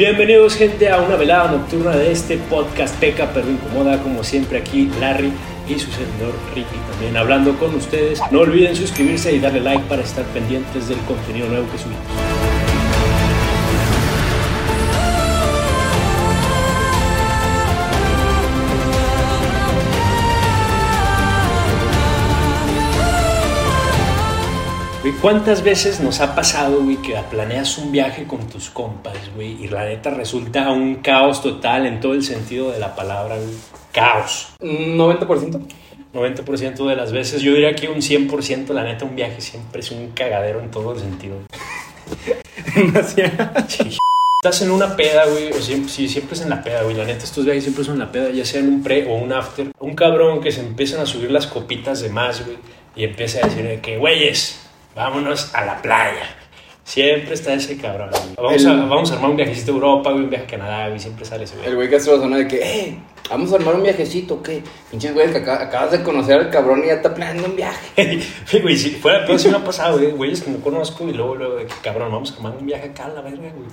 Bienvenidos gente a una velada nocturna de este podcast Peca pero Incomoda, como siempre aquí Larry y su servidor Ricky también hablando con ustedes. No olviden suscribirse y darle like para estar pendientes del contenido nuevo que subimos. ¿Cuántas veces nos ha pasado, güey, que planeas un viaje con tus compas, güey, y la neta resulta un caos total en todo el sentido de la palabra, güey? Caos. ¿90%? 90% de las veces, yo diría que un 100%, la neta, un viaje siempre es un cagadero en todo el sentido. Sí. Estás en una peda, güey, o siempre, sí, siempre es en la peda, güey. La neta, estos viajes siempre son en la peda, ya sea en un pre o un after. Un cabrón que se empiezan a subir las copitas de más, güey, y empieza a decir de que, güeyes, vámonos a la playa. Siempre está ese cabrón, güey. Vamos, a, vamos a armar un viajecito a Europa, güey, un viaje a Canadá, güey, siempre sale ese El güey. güey que hace la zona de que, eh, vamos a armar un viajecito, ¿qué? Pinches güeyes que acá- acabas de conocer al cabrón y ya está planeando un viaje. Güey, si fuera peor, me ha pasado, güey, güeyes que no conozco y luego, luego, de que cabrón, vamos a armar un viaje acá a la verga, güey.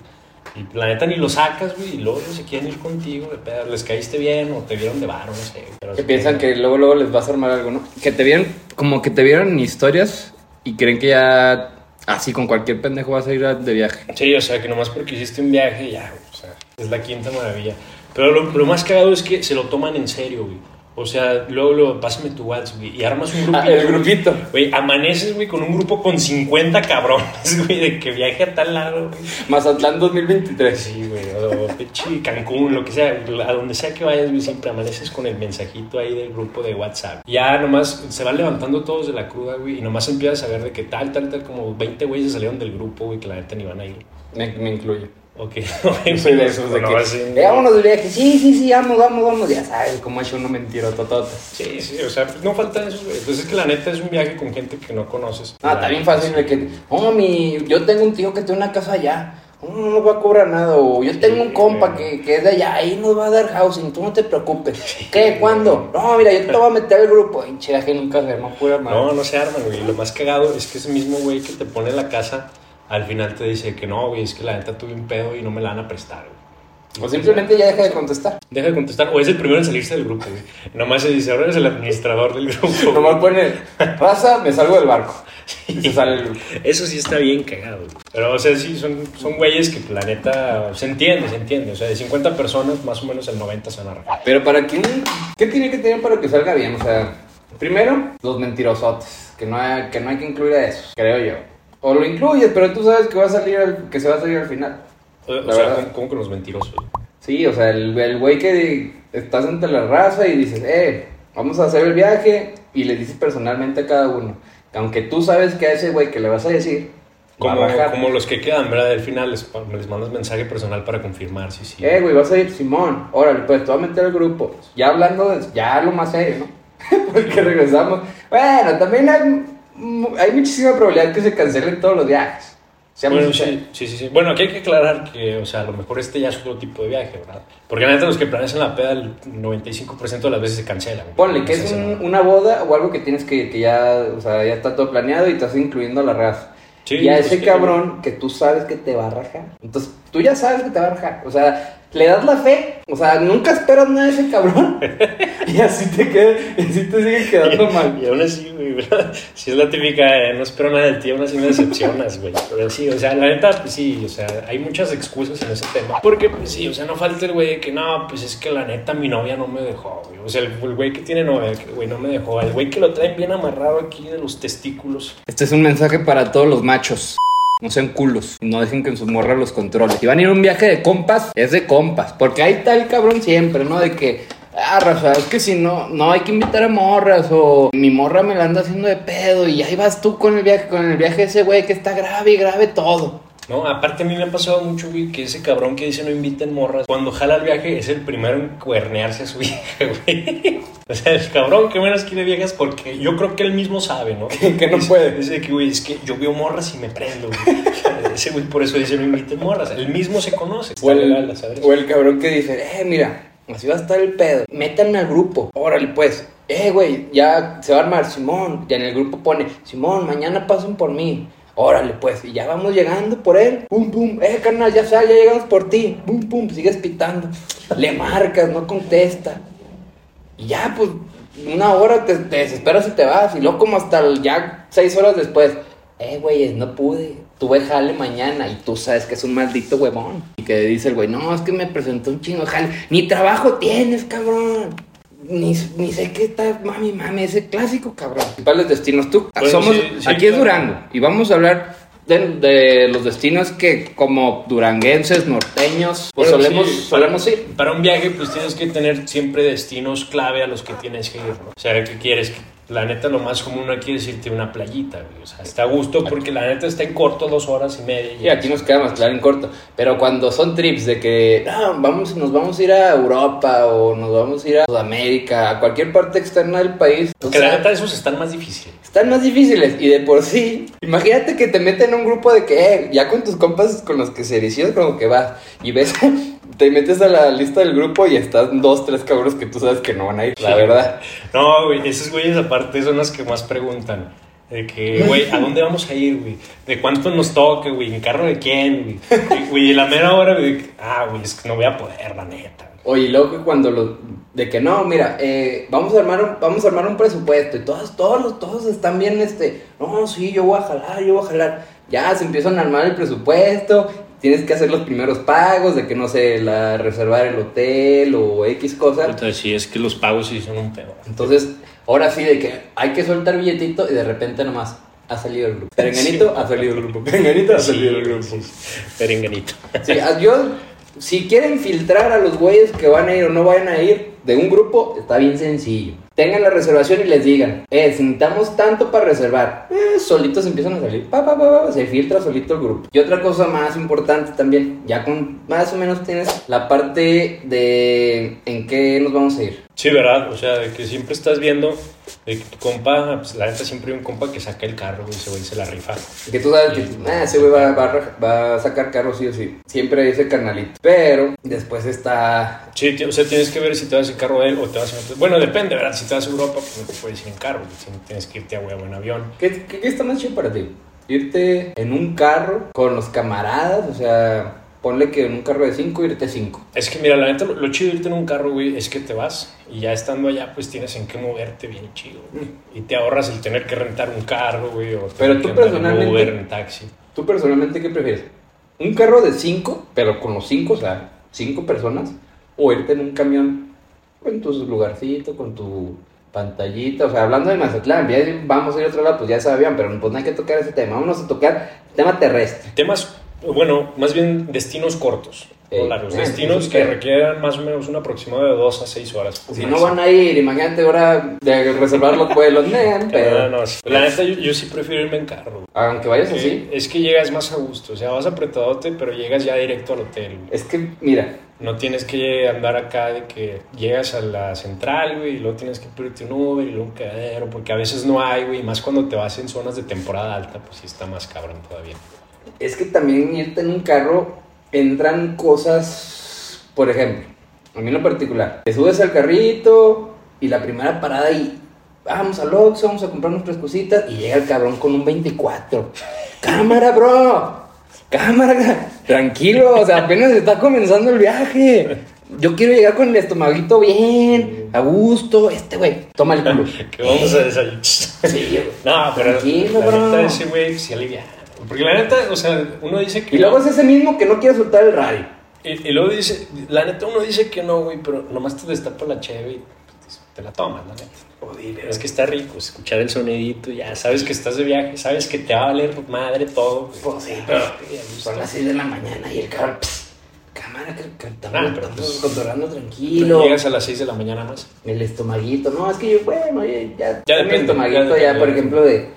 Y la neta ni lo sacas, güey, y luego no se quieren ir contigo, de pedo, les caíste bien o te vieron de varo, no sé. güey, Pero Que piensan que luego, luego les vas a armar algo, ¿no? Que te vieron, como que te vieron historias y creen que ya, así con cualquier pendejo vas a ir de viaje. Sí, o sea, que nomás porque hiciste un viaje, ya, o sea, es la quinta maravilla. Pero lo, lo más cagado es que se lo toman en serio, güey. O sea, luego, luego, pásame tu WhatsApp, güey, y armas un grupito. Ah, el grupito. Güey, amaneces, güey, con un grupo con 50 cabrones, güey, de que viaje a tal lado, güey. Mazatlán 2023. Sí, güey, o pinche Cancún, lo que sea, a donde sea que vayas, güey, siempre amaneces con el mensajito ahí del grupo de WhatsApp. Ya nomás se van levantando todos de la cruda, güey, y nomás empiezas a ver de que tal, tal, tal, como 20 güeyes salieron del grupo, güey, que la neta ni van a ir. Me, me incluyo. Ok, Yo soy de esos de Bueno, que, así- "Eh, vámonos de viaje. Sí, sí, sí, vamos, vamos, vamos. Ya sabes cómo ha hecho uno mentira, totota. Sí, sí, o sea, pues no faltan esos, güey. Entonces es que la neta es un viaje con gente que no conoces. Ah, está bien fácil de que, oh, mi, yo tengo un tío que tiene una casa allá, oh, no nos va a cobrar nada, o yo tengo un compa que, que es de allá, ahí nos va a dar housing, tú no te preocupes. ¿Qué? ¿Cuándo? No, mira, yo te voy a meter al grupo, viaje nunca se arma pura madre. No, no se arman, güey. Lo más cagado es que ese mismo güey que te pone la casa, al final te dice que no, güey, es que la neta tuve un pedo y no me la van a prestar, güey. O simplemente ya deja de contestar. Deja de contestar, o es el primero en salirse del grupo, güey. Nomás se dice, ahora eres el administrador del grupo. güey. Nomás pone, raza, me salgo del barco. Y se sale el grupo. Eso sí está bien cagado, güey. Pero, o sea, sí, son, son güeyes que la neta se entiende, se entiende. O sea, de 50 personas, más o menos el 90 se van a. Pero para que un- ¿qué tiene que tener para que salga bien? O sea, primero, los mentirosotes, que no hay que, no hay que incluir a esos, creo yo. O lo incluyes, pero tú sabes que va a salir al- que se va a salir al final. O, o sea. ¿cómo, cómo con los mentirosos? Sí, o sea, el el güey que estás ante la raza y dices, eh, vamos a hacer el viaje y le dices personalmente a cada uno. que Aunque tú sabes que a ese güey que le vas a decir, a Como, los que quedan, ¿verdad? Al final les, les mandas mensaje personal para confirmar si sí. Eh, güey, vas a ir, Simón, órale, pues te voy a meter al grupo. Ya hablando, de, ya lo más serio, ¿no? Porque regresamos. Bueno, también hay, hay muchísima probabilidad que se cancelen todos los viajes. Bueno, sí, sí, sí. Bueno, aquí hay que aclarar que, o sea, a lo mejor este ya es otro tipo de viaje, ¿verdad? Porque la neta los que planeas en la peda, el 95% de las veces se cancelan. Ponle que es un- una boda o algo que tienes que, que ya, o sea, ya está todo planeado y estás incluyendo a la raza. Sí, y a pues ese que- cabrón que tú sabes que te va a rajar. Entonces, tú ya sabes que te va a rajar. O sea, le das la fe. O sea, nunca esperas nada de ese cabrón. y así te queda, y así te sigue quedando mal. Y aún así, güey, ¿verdad? Si es la típica, eh, no espero nada de ti, aún así me decepcionas, güey. Pero sí, o sea, la neta, pues sí, o sea, hay muchas excusas en ese tema. Porque, pues sí, o sea, no falta el güey que no, pues es que la neta mi novia no me dejó, güey. O sea, el el güey que tiene novia, que güey no me dejó. El güey que lo traen bien amarrado aquí de los testículos. Este es un mensaje para todos los machos. No sean culos. No dejen que en sus morras los controlen. Si van a ir a un viaje de compas, es de compas. Porque ahí está el cabrón siempre, ¿no? De que, ah, Rafa, es que si no, no hay que invitar a morras. O mi morra me la anda haciendo de pedo. Y ahí vas tú con el viaje, con el viaje de ese güey que está grave y grave todo. No, aparte a mí me ha pasado mucho, güey, que ese cabrón que dice no inviten morras, cuando jala el viaje es el primero en cuernearse a su vieja, güey. O sea, el cabrón que menos quiere viejas porque yo creo que él mismo sabe, ¿no? Que no Dice- puede. Dice que, güey, es que yo veo morras y me prendo, güey. Ese güey por eso dice no inviten morras. Él mismo se conoce. O el, legal, ¿sabes? o el cabrón que dice, eh, mira, así va a estar el pedo. Métanme al grupo. Órale, pues. Eh, güey, ya se va a armar. Simón, ya en el grupo pone, Simón, mañana pasen por mí. Órale, pues, y ya vamos llegando por él. Pum, pum. Eh, carnal, ya sal, ya llegamos por ti. Pum, pum, sigues pitando. Le marcas, no contesta. Y ya, pues, una hora te, te desesperas y te vas. Y luego, como hasta el- ya seis horas después. Eh, güey, no pude. Tuve jale mañana. Y tú sabes que es un maldito huevón. Y que dice el güey, no, es que me presentó un chingo de jale. Ni trabajo tienes, cabrón. Ni, ni sé qué está, mami, mami, ese clásico, cabrón. Principales destinos, tú. Bueno, somos, sí, sí, aquí es. Durango. Y vamos a hablar de, de los destinos que, como duranguenses, norteños, pues Bueno, solemos, sí, solemos ir. Para un viaje, pues tienes que tener siempre destinos clave a los que tienes que ir, ¿no? O sea, ¿qué quieres? La neta, lo más común aquí es irte a una playita, güey. O sea, está a gusto porque la neta está en corto dos horas y media. Y aquí nos queda más claro en corto. Pero cuando son trips de que no, vamos, nos vamos a ir a Europa o nos vamos a ir a Sudamérica, a cualquier parte externa del país, Porque la sea, neta, esos están más difíciles. están más difíciles. Y de por sí, imagínate que te meten en un grupo de que eh, ya con tus compas con los que se inician, como que vas y ves, te metes a la lista del grupo y están dos, tres cabros que tú sabes que no van a ir, la verdad. No, güey, esos güeyes aparte son los que más preguntan. De que, güey, ¿a dónde vamos a ir, güey? ¿De cuánto nos toca, güey? ¿En carro de quién, güey? Y, Güey, la mera hora, güey, ah, güey, es que no voy a poder, la neta. Oye, y luego que cuando lo de que no, mira, eh, vamos a armar un, vamos a armar un presupuesto y todos, todos, todos están bien, este, no, sí, yo voy a jalar, yo voy a jalar. Ya se empiezan a armar el presupuesto, tienes que hacer los primeros pagos de que no sé, la reservar el hotel o X cosa. Entonces, sí, es que los pagos sí son un pedo. Entonces, ahora sí de que hay que soltar billetito y de repente nomás ha salido el grupo. Perenganito ha salido el grupo. Perenganito ha salido el grupo. Sí. Perenganito. Sí, a- yo, si quieren filtrar a los güeyes que van a ir o no vayan a ir de un grupo, está bien sencillo. Tengan la reservación y les digan, eh, si necesitamos tanto para reservar, eh, solitos empiezan a salir, pa, pa, pa, se filtra solito el grupo. Y otra cosa más importante también, ya con más o menos tienes la parte de en qué nos vamos a ir. Sí, ¿verdad? O sea, de que siempre estás viendo de que tu compa, pues la neta siempre hay un compa que saca el carro y ese güey se la rifa. Que tú sabes que ah, ese güey va, va va a sacar carro sí o sí. Siempre hay ese canalito. Pero después está Sí, o sea, tienes que ver si te vas en carro de él o te vas en... Bueno, depende, ¿verdad? Si te vas a Europa, pues no te puedes ir en carro, Tienes que irte a huevo en avión. ¿Qué, qué, qué está más chido para ti? Irte en un carro con los camaradas, o sea, ponle que en un carro de 5, irte 5. Es que mira, la neta, lo, chido de irte en un carro, güey, es que te vas y ya estando allá, pues tienes en qué moverte bien chido. güey. Y te ahorras el tener que rentar un carro, güey, o Pero tú que personalmente- en taxi. ¿Tú personalmente qué prefieres? ¿Un carro de 5, pero con los 5, o sea, 5 personas? ¿O irte en un camión con tu lugarcito, con tu pantallita? O sea, hablando de Mazatlán, ya vamos a ir a otro lado, pues ya sabían, pero pues no hay que tocar ese tema. Vámonos a tocar tema terrestre. Temas, bueno, más bien destinos cortos, largos. eh, Destinos que requieran más o menos un aproximado de 2 a 6 horas. Si no van a ir, imagínate ahora de reservar los men, pero... No, no. La neta, yo, yo sí prefiero irme en carro. Aunque vayas Sí, así, Es que llegas más a gusto, o sea, vas apretadote, pero llegas ya directo al hotel. es que, mira, No tienes que andar acá de que llegas a la central, güey, y luego tienes que pedirte un Uber y luego un cadero, porque a veces no hay, güey, más cuando te vas en zonas de temporada alta, pues sí está más cabrón todavía. Es que también irte en un carro entran cosas, por ejemplo, a mí en lo particular, te subes al carrito y la primera parada y vamos al Oxxo, vamos a comprar nuestras cositas y llega el cabrón con un 24. Cámara, bro. Cámara, tranquilo, o sea, apenas está comenzando el viaje. Yo quiero llegar con el estomaguito bien, a gusto. Este güey, toma el culo. Que vamos a desayunar. Sí. No, pero Tranquilo, bro. ese güey sí alivia. Porque la neta, o sea, uno dice que Y luego no, es ese mismo que no quiere soltar el radio. y, y luego dice, la neta uno dice que no, güey, pero nomás te destapa la cheve y te la tomas, la neta. Es que está rico escuchar el sonidito, ya sabes que estás de viaje, sabes que te va a valer madre todo. güey. Pues sí, pero son las 6 de la mañana y el cabrón, cámara, que, estamos, Ah, pues- controlando tranquilo. Llegas a las 6 de la mañana más. El estomaguito, no, es que yo, bueno, ya, ya, Ya mi depende, estomaguito, ya por ejemplo, de,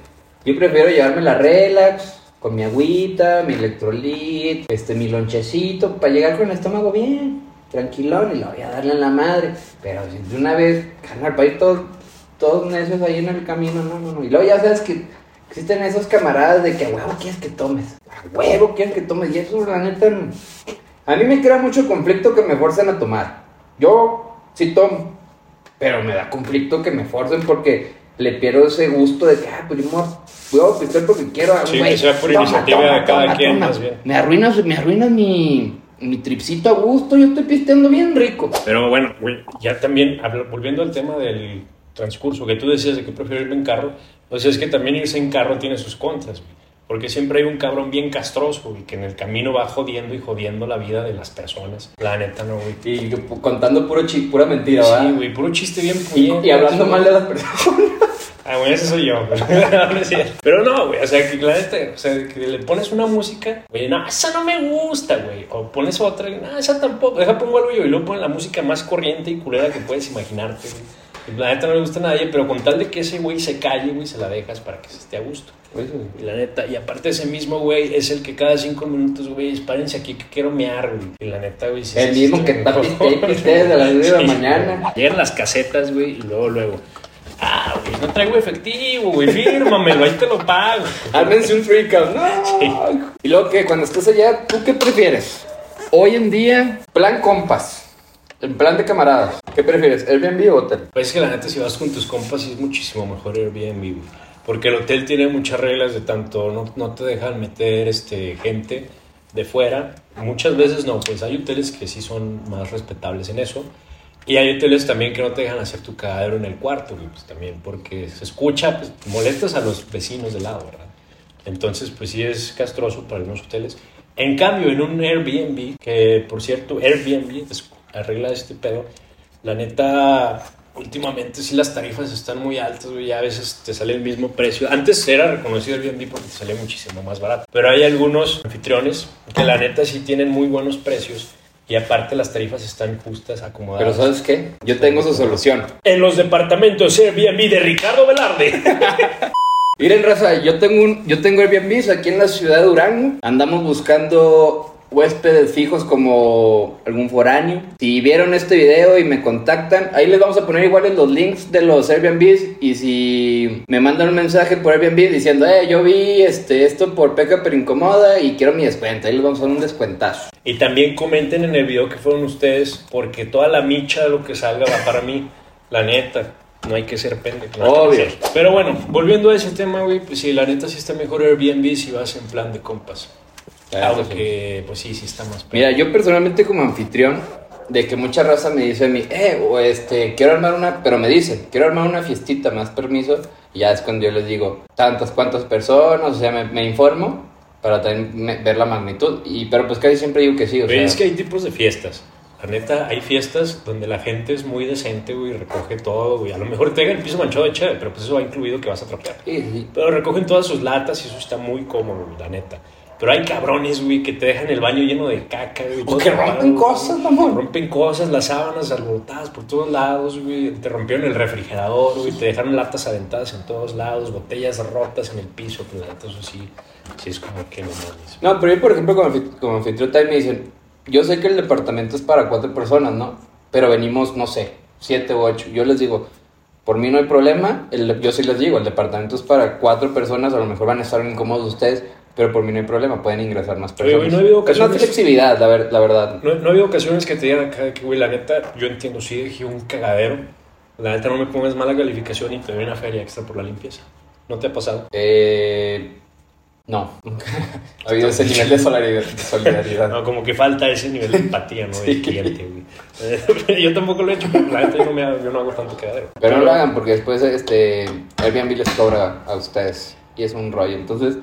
yo prefiero llevarme la relax, con mi agüita, mi electrolit, este, mi lonchecito, para llegar con el estómago bien, tranquilón, y lo voy a darle en la madre, pero de una vez, carnal, para ir todos, todos necios ahí en el camino, no, no, no, y luego ya sabes que existen esos camaradas de que a huevo quieres que tomes, a huevo quieres que tomes, y eso la neta, a mí me crea mucho conflicto que me forcen a tomar, yo sí tomo, pero me da conflicto que me forcen porque le pierdo ese gusto de que, ah, pues yo me voy a pistear porque quiero. Sí, güey, que sea por toma, iniciativa toma, de cada toma, quien, toma. más bien. Me arruinas, me arruinas mi, mi tripsito a gusto, yo estoy pisteando bien rico. Pero bueno, güey, ya también, volviendo al tema del transcurso, que tú decías de que prefiero irme en carro, o sea, es que también irse en carro tiene sus contras, güey. Porque siempre hay un cabrón bien castroso, güey, que en el camino va jodiendo y jodiendo la vida de las personas. La neta, no, güey. Y contando puro pura mentira, Sí, ¿verdad? güey, puro chiste bien Y, puñetas, y hablando mal de las personas. Ah, bueno, ese soy yo. pero- no güey, o sea, que la neta, o sea, que le pones una música, güey, no, esa no me gusta, güey. O pones otra, y, no, esa tampoco. Deja pongo algo yo y luego pones la música más corriente y culera que puedes imaginarte, güey. La neta no le gusta a nadie, pero con tal de que ese güey se calle, güey, se la dejas para que se esté a gusto. Y la neta, y aparte ese mismo güey es el que cada cinco minutos, güey, espárense aquí que quiero mear, güey. Y la neta, güey, sí, El mismo que está piste piste desde las 10 de la mañana. güey. Llegan las casetas, güey, y luego, luego. Ah, güey, no traigo efectivo, güey, fírmamelo, ahí te lo pago. Ármense un freak out. No. Y luego que cuando estés allá, ¿tú qué prefieres? Hoy en día, plan compas. En plan de camaradas. ¿Qué prefieres? ¿Airbnb o hotel? Pues es que la neta, si vas con tus compas, sí es muchísimo mejor Airbnb. Porque el hotel tiene muchas reglas de tanto, no, no te dejan meter este, gente de fuera. Muchas veces no, pues hay hoteles que sí son más respetables en eso. Y hay hoteles también que no te dejan hacer tu cagadero en el cuarto, pues también, porque se escucha, pues molestas a los vecinos de lado, ¿verdad? Entonces, pues sí es castroso para algunos hoteles. En cambio, en un Airbnb, que por cierto, Airbnb arregla este pedo, la neta, últimamente sí las tarifas están muy altas, y a veces te sale el mismo precio. Antes era reconocido Airbnb porque te salía muchísimo más barato, pero hay algunos anfitriones que la neta sí tienen muy buenos precios y aparte las tarifas están justas, acomodadas. Pero ¿sabes qué? Yo tengo su solución. En los departamentos Airbnb de Ricardo Velarde. Miren, raza, yo tengo un, yo tengo Airbnb aquí en la ciudad de Durango. Andamos buscando huéspedes fijos como algún foráneo. Si vieron este video y me contactan, ahí les vamos a poner igual en los links de los Airbnbs. Y si me mandan un mensaje por Airbnb diciendo, eh, yo vi este, esto por Peca pero incomoda y quiero mi descuento, ahí les vamos a dar un descuentazo. Y también comenten en el video que fueron ustedes, porque toda la micha de lo que salga va para mí, la neta. No hay que ser pendejo. no Obvio. ser. Pero bueno, volviendo a ese tema, güey, pues sí, la neta sí está mejor Airbnb si vas en plan de compas. Aunque, pues sí, sí está más. Mira, yo personalmente como anfitrión, de que mucha raza me dice a mí, eh, o este, quiero armar una, pero me dicen, quiero armar una fiestita, más permiso, y ya es cuando yo les digo, tantas, cuántas personas, o sea, me, me informo para también me- ver la magnitud, y pero pues casi siempre digo que sí, o Güey, sea, es que hay tipos de fiestas. La neta, hay fiestas donde la gente es muy decente, güey, recoge todo, güey. A lo mejor te deja el piso manchado de chévere, pero pues eso va incluido que vas a trapear. sí, sí. Pero recogen todas sus latas y eso está muy cómodo, la neta. Pero hay cabrones, güey, que te dejan el baño lleno de caca, güey. O que rompen cosas, mamón. Rompen cosas, las sábanas alborotadas por todos lados, güey. Te rompieron el refrigerador, güey. Te dejaron latas aventadas en todos lados, botellas rotas en el piso. Pues eso sí, sí es como que no mames. No, pero yo, por ejemplo, como anfitrión también me dicen, yo sé que el departamento es para cuatro personas, ¿no? Pero venimos, no sé, siete u ocho. Yo les digo, por mí no hay problema, el- yo sí les digo, el departamento es para cuatro personas, a lo mejor van a estar incómodos ustedes, pero por mí no hay problema, pueden ingresar más Oye, personas. ¿no ha habido es una ocasiones- flexibilidad, la, ver- la verdad. No, no ha habido ocasiones que te digan acá que, güey, la neta, yo entiendo, sí dejé un cagadero. La neta, no me pongas mala calificación y te doy una feria extra por la limpieza. ¿No te ha pasado? Eh, no, ha habido ese nivel de solidaridad. No, como que falta ese nivel de empatía, ¿no? Del Sí. cliente, güey. yo tampoco lo he hecho, pero la neta yo no, me, hago- yo no hago tanto cagadero. Pero no lo hagan porque después este Airbnb les cobra a ustedes y es un rollo. Entonces,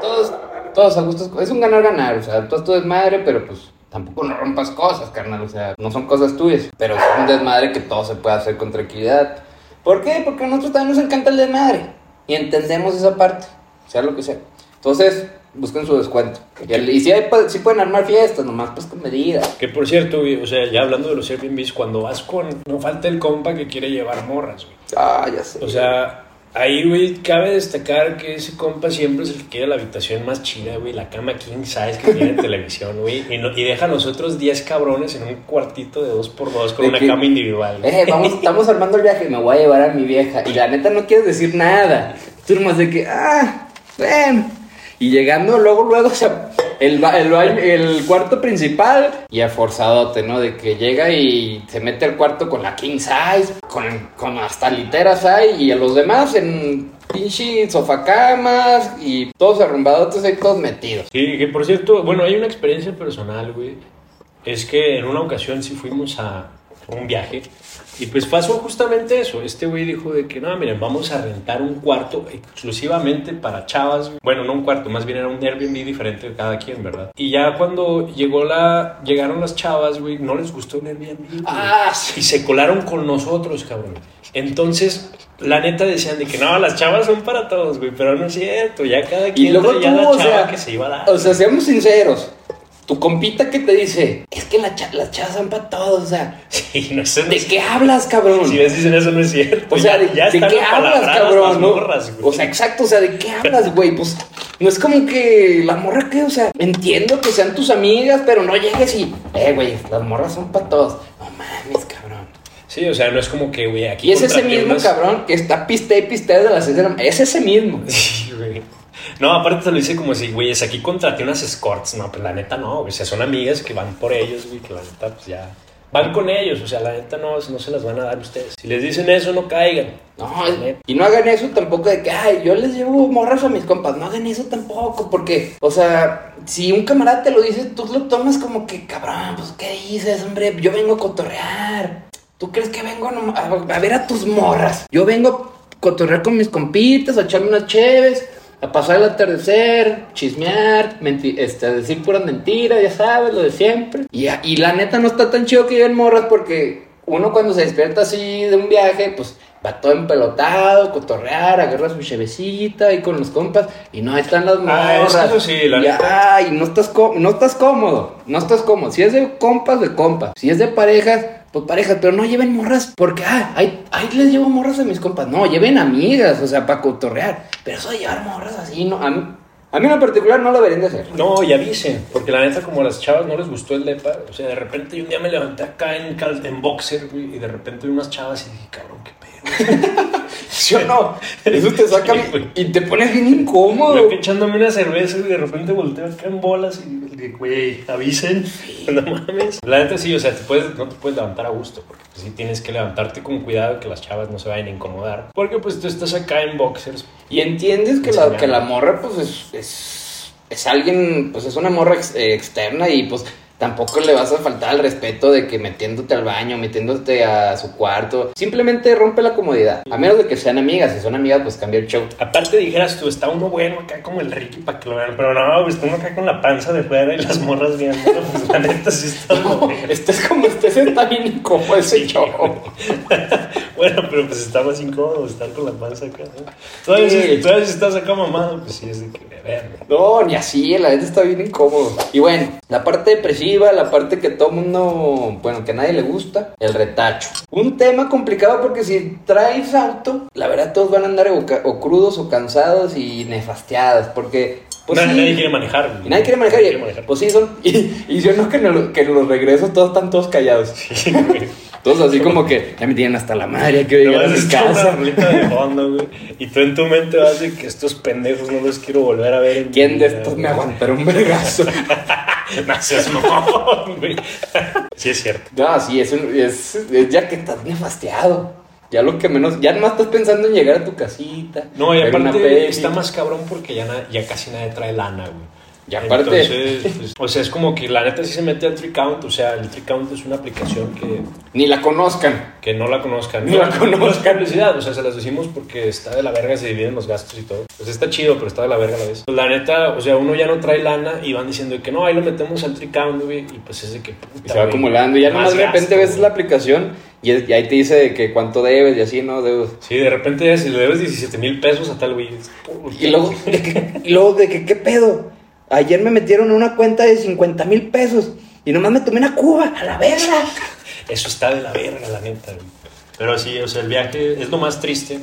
todos, todos a gusto. Es un ganar-ganar. O sea, todo esto es madre, pero pues tampoco no rompas cosas, carnal. O sea, no son cosas tuyas. Pero es un desmadre que todo se puede hacer con tranquilidad. ¿Por qué? Porque a nosotros también nos encanta el desmadre. Y entendemos esa parte, sea lo que sea. Entonces, busquen su descuento. Y, el- y si, hay, si pueden armar fiestas, nomás pues con medida. Que por cierto, güey, o sea, ya hablando de los Airbnbs, cuando vas con. No falta el compa que quiere llevar morras, güey. Ah, ya sé. O sea, ahí, güey, cabe destacar que ese compa siempre es el que quiere la habitación más chida, güey, la cama king size que tiene televisión, güey, y, no- y deja a los otros 10 cabrones en un cuartito de 2x2 con De una que- cama individual. Eh, vamos, estamos armando el viaje, me voy a llevar a mi vieja. Y la neta no quieres decir nada. Tú nomás de que, ah, ven. Y llegando luego, luego se, el, el cuarto principal y a forzadote, ¿no? De que llega y se mete al cuarto con la king size, con, con hasta literas hay, y a los demás en pinche sofacamas y todos arrumbadotes ahí todos metidos. Sí, que por cierto, bueno, hay una experiencia personal, güey. Es que en una ocasión sí fuimos a un viaje y pues pasó justamente eso. Este güey dijo de que no, miren, vamos a rentar un cuarto exclusivamente para chavas. Bueno, no un cuarto, más bien era un Airbnb diferente de cada quien, ¿verdad? Y ya cuando llegó la, llegaron las chavas, güey, no les gustó el Airbnb. güey. Ah, sí. Y se colaron con nosotros, cabrón. Entonces, la neta decían de que no, las chavas son para todos, güey, pero no es cierto, ya cada Y quien luego traía tú, la o chava sea, que se iba a dar. o sea, seamos sinceros. Tu compita que te dice, es que la las chavas son para todos, o sea, Sí, no sé. ¿de qué hablas, cabrón? Si ves, dicen eso, no es cierto. O sea, ¿de, ya de están qué hablas, cabrón? no? morras, o sea, exacto, o sea, ¿de qué hablas, güey? Pues no es como que la morra que, o sea, entiendo que sean tus amigas, pero no llegues y, eh, güey, las morras son para todos. No mames, cabrón. Sí, o sea, no es como que, güey, aquí. Y es ese mismo unas- cabrón que está piste y piste de las 6 de la mañana. Es ese mismo. Sí, güey. No, aparte te lo dice como si, güey, es aquí contraté unas escorts. No, pues la neta no, güey. O sea, son amigas que van por ellos, güey, que la neta, pues ya. Van con ellos, o sea, la neta no, no se las van a dar ustedes. Si les dicen eso, no caigan. No, y no hagan eso tampoco de que, ay, yo les llevo morras a mis compas. No hagan eso tampoco, porque, o sea, si un camarada te lo dice, tú lo tomas como que, cabrón, pues, ¿qué dices, hombre? Yo vengo a cotorrear. ¿Tú crees que vengo a, nom- a- a ver a tus morras? Yo vengo a cotorrear con mis compitas, a echarme unas cheves, a pasar el atardecer, chismear, este, decir puras mentiras, ya sabes, lo de siempre. Y, y la neta no está tan chido que lleguen morras porque uno cuando se despierta así de un viaje, pues va todo empelotado, cotorrear, agarra su chevecita ahí con los compas y no están las Ah, morras. eso sí, la y, ay, no estás, no estás cómodo, no estás cómodo. Si es de compas, de compas. Si es de parejas, pues parejas, pero no lleven morras porque, ah, ahí, ahí les llevo morras a mis compas. No, lleven amigas, o sea, para cotorrear. Pero eso de llevar morras así, no, a mí, a mí en particular no lo deberían de hacer. No, y avisen, porque la neta, como a las chavas no les gustó el depa, o sea, de repente un día me levanté acá en, en boxer, güey, y de repente vi unas chavas y dije, cabrón, qué. ¿Sí o no? Eso te saca Sí, güey. y te pones bien incómodo. Me fui echándome una cerveza y de repente volteo acá en bolas y dije, güey, avisen. No mames. La neta sí, o sea, te puedes, no te puedes levantar a gusto, porque pues, sí tienes que levantarte con cuidado que las chavas no se vayan a incomodar. Porque pues tú estás acá en boxers. Y entiendes que la, que la morra, pues, es, es, es alguien, pues, es una morra ex- eh, externa y, pues, tampoco le vas a faltar al respeto de que metiéndote al baño, metiéndote a su cuarto, simplemente rompe la comodidad. A menos de que sean amigas, si son amigas, pues cambia el show. Aparte dijeras tú, está uno bueno acá como el Ricky para que lo vean, pero no, pues está uno acá con la panza de fuera y las morras viendo, pues la neta sí está No, estés como estés, está bien incómodo ese show. Bueno, pero pues está más incómodo estar con la panza acá, ¿no? Todavía, Sí. si, todavía si estás acá mamado, pues sí, es de que, No, ni así, la gente está bien incómodo. Y bueno, la parte depresiva, la parte que todo mundo, bueno, que a nadie le gusta, el retacho. Un tema complicado porque si traes auto, la verdad todos van a andar o, crudos o cansados y nefasteadas, porque... Pues nadie, sí, nadie quiere manejar. nadie quiere manejar. Nadie y- quiere manejar. Pues sí, son... Y, y yo no que en, lo- que en los regresos todos están todos callados. Sí. Todos así como que ya me tienen hasta la madre, quiero llegar a mi casa. rolita de fondo, güey. Y tú en tu mente vas de que estos pendejos no los quiero volver a ver. en ¿Quién de estos me aguantará un vergazo? No seas mamón, güey. Sí, es cierto. No, sí, es, un- es, es ya que estás nefasteado. Ya lo que menos, ya nomás estás pensando en llegar a tu casita. No, y aparte está más cabrón porque ya, na- ya casi nadie trae lana, güey. Y aparte- Entonces, pues, o sea, es como que la neta sí se mete al Tree Count. O sea, el Tree Count es una aplicación que, Ni la conozcan. que no la conozcan. No la No es conozcan. publicidad, o sea, se las decimos porque está de la verga, se dividen los gastos y todo. Pues está chido, pero está de la verga a la vez. Pues la neta, o sea, uno ya no trae lana y van diciendo que no, ahí lo metemos al Tree Count, güey. Y pues es de que. puta, Y se va acumulando. Y ya más nomás de repente gasto, ves la aplicación y, ahí te dice de que cuánto debes y así, ¿no? Debes. Sí, de repente ya si le debes 17 mil pesos a tal güey. Y luego, de que, y luego de que, ¿qué pedo? Ayer me metieron una cuenta de 50 mil pesos y nomás me tomé una cuba, a la verga. Eso está de la verga, la neta, güey. Pero sí, o sea, el viaje es lo más triste.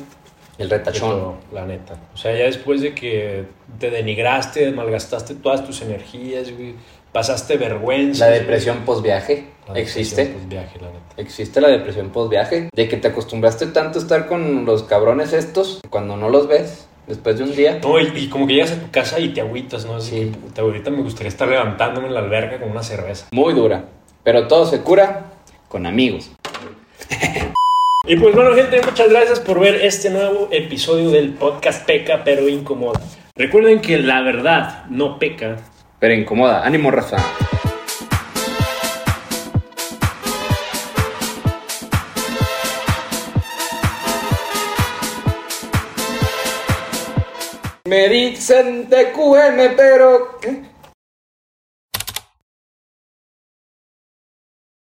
El retachón. todo, la neta. O sea, ya después de que te denigraste, malgastaste todas tus energías, güey. Pasaste vergüenza. La depresión post-viaje existe. Viaje, la neta. Existe la depresión post-viaje. De que te acostumbraste tanto a estar con los cabrones estos, cuando no los ves, después de un día. No, y, y como que llegas a tu casa y te agüitas, ¿no? Así Sí. que, puta, ahorita me gustaría estar levantándome en la alberca con una cerveza. Muy dura. Pero todo se cura con amigos. Y pues bueno, gente, muchas gracias por ver este nuevo episodio del podcast Peca pero Incomoda. Recuerden que la verdad no peca. Pero incomoda. Ánimo, Rafa. Me dicen TQM, pero...